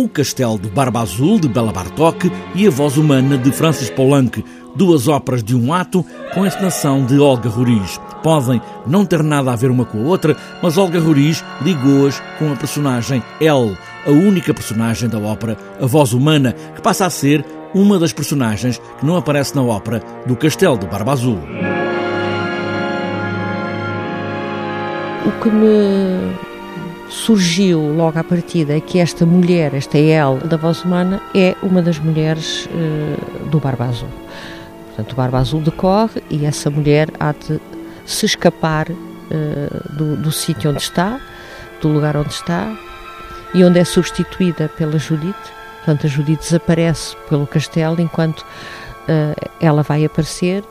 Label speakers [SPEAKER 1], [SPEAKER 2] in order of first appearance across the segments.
[SPEAKER 1] O Castelo de Barba Azul, de Bela Bartok, e A Voz Humana, de Francis Poulenc, duas óperas de um ato com a encenação de Olga Roriz. Podem não ter nada a ver uma com a outra, mas Olga Roriz ligou-as com a personagem L, a única personagem da ópera A Voz Humana, que passa a ser uma das personagens que não aparece na ópera do Castelo de Barba Azul.
[SPEAKER 2] O que me surgiu logo à partida que esta mulher, esta El da voz humana, é uma das mulheres uh, do Barba Azul. Portanto, o Barba Azul decorre e essa mulher há de se escapar uh, do, do sítio onde está, do lugar onde está, e onde é substituída pela Judite. Portanto, a Judite desaparece pelo castelo enquanto uh, ela vai aparecer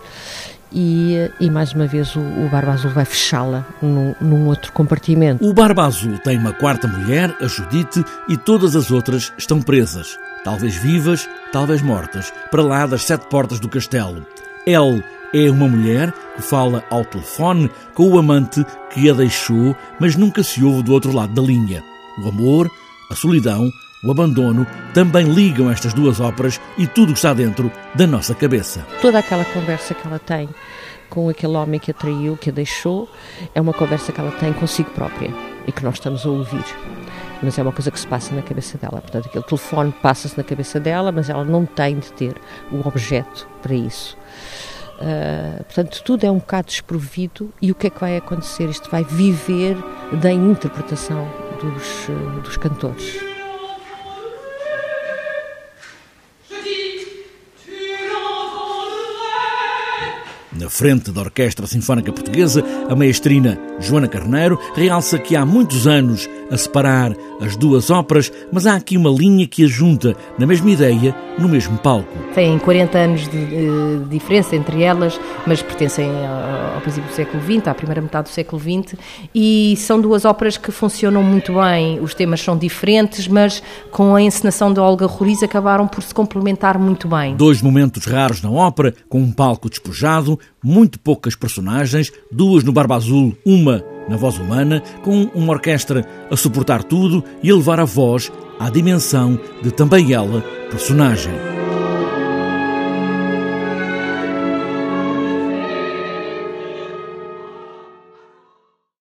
[SPEAKER 2] e, e, mais uma vez o, o Barba Azul vai fechá-la num, num, outro compartimento.
[SPEAKER 1] O Barba Azul tem uma quarta mulher, a Judite, e todas as outras estão presas, talvez vivas, talvez mortas, para lá das sete portas do castelo. Ele é uma mulher que fala ao telefone com o amante que a deixou, mas nunca se ouve do outro lado da linha. O amor, a solidão, o abandono também ligam estas duas óperas e tudo que está dentro da nossa cabeça.
[SPEAKER 2] Toda aquela conversa que ela tem com aquele homem que a traiu, que a deixou, é uma conversa que ela tem consigo própria e que nós estamos a ouvir. Mas é uma coisa que se passa na cabeça dela. Portanto, aquele telefone passa-se na cabeça dela, mas ela não tem de ter o objeto para isso. Uh, portanto, tudo é um bocado desprovido e o que é que vai acontecer? Isto vai viver da interpretação dos, uh, dos cantores.
[SPEAKER 1] Na frente da Orquestra Sinfónica Portuguesa, a maestrina Joana Carneiro realça que há muitos anos a separar as duas óperas, mas há aqui uma linha que as junta na mesma ideia, no mesmo palco.
[SPEAKER 3] Tem 40 anos de, de diferença entre elas, mas pertencem ao, ao, princípio do século XX, à primeira metade do século XX, e são duas óperas que funcionam muito bem. Os temas são diferentes, mas com a encenação de Olga Roriz acabaram por se complementar muito bem.
[SPEAKER 1] Dois momentos raros na ópera, com um palco despojado, muito poucas personagens, duas no Barba Azul, uma na voz humana, com uma orquestra a suportar tudo e a levar a voz à dimensão de também ela personagem.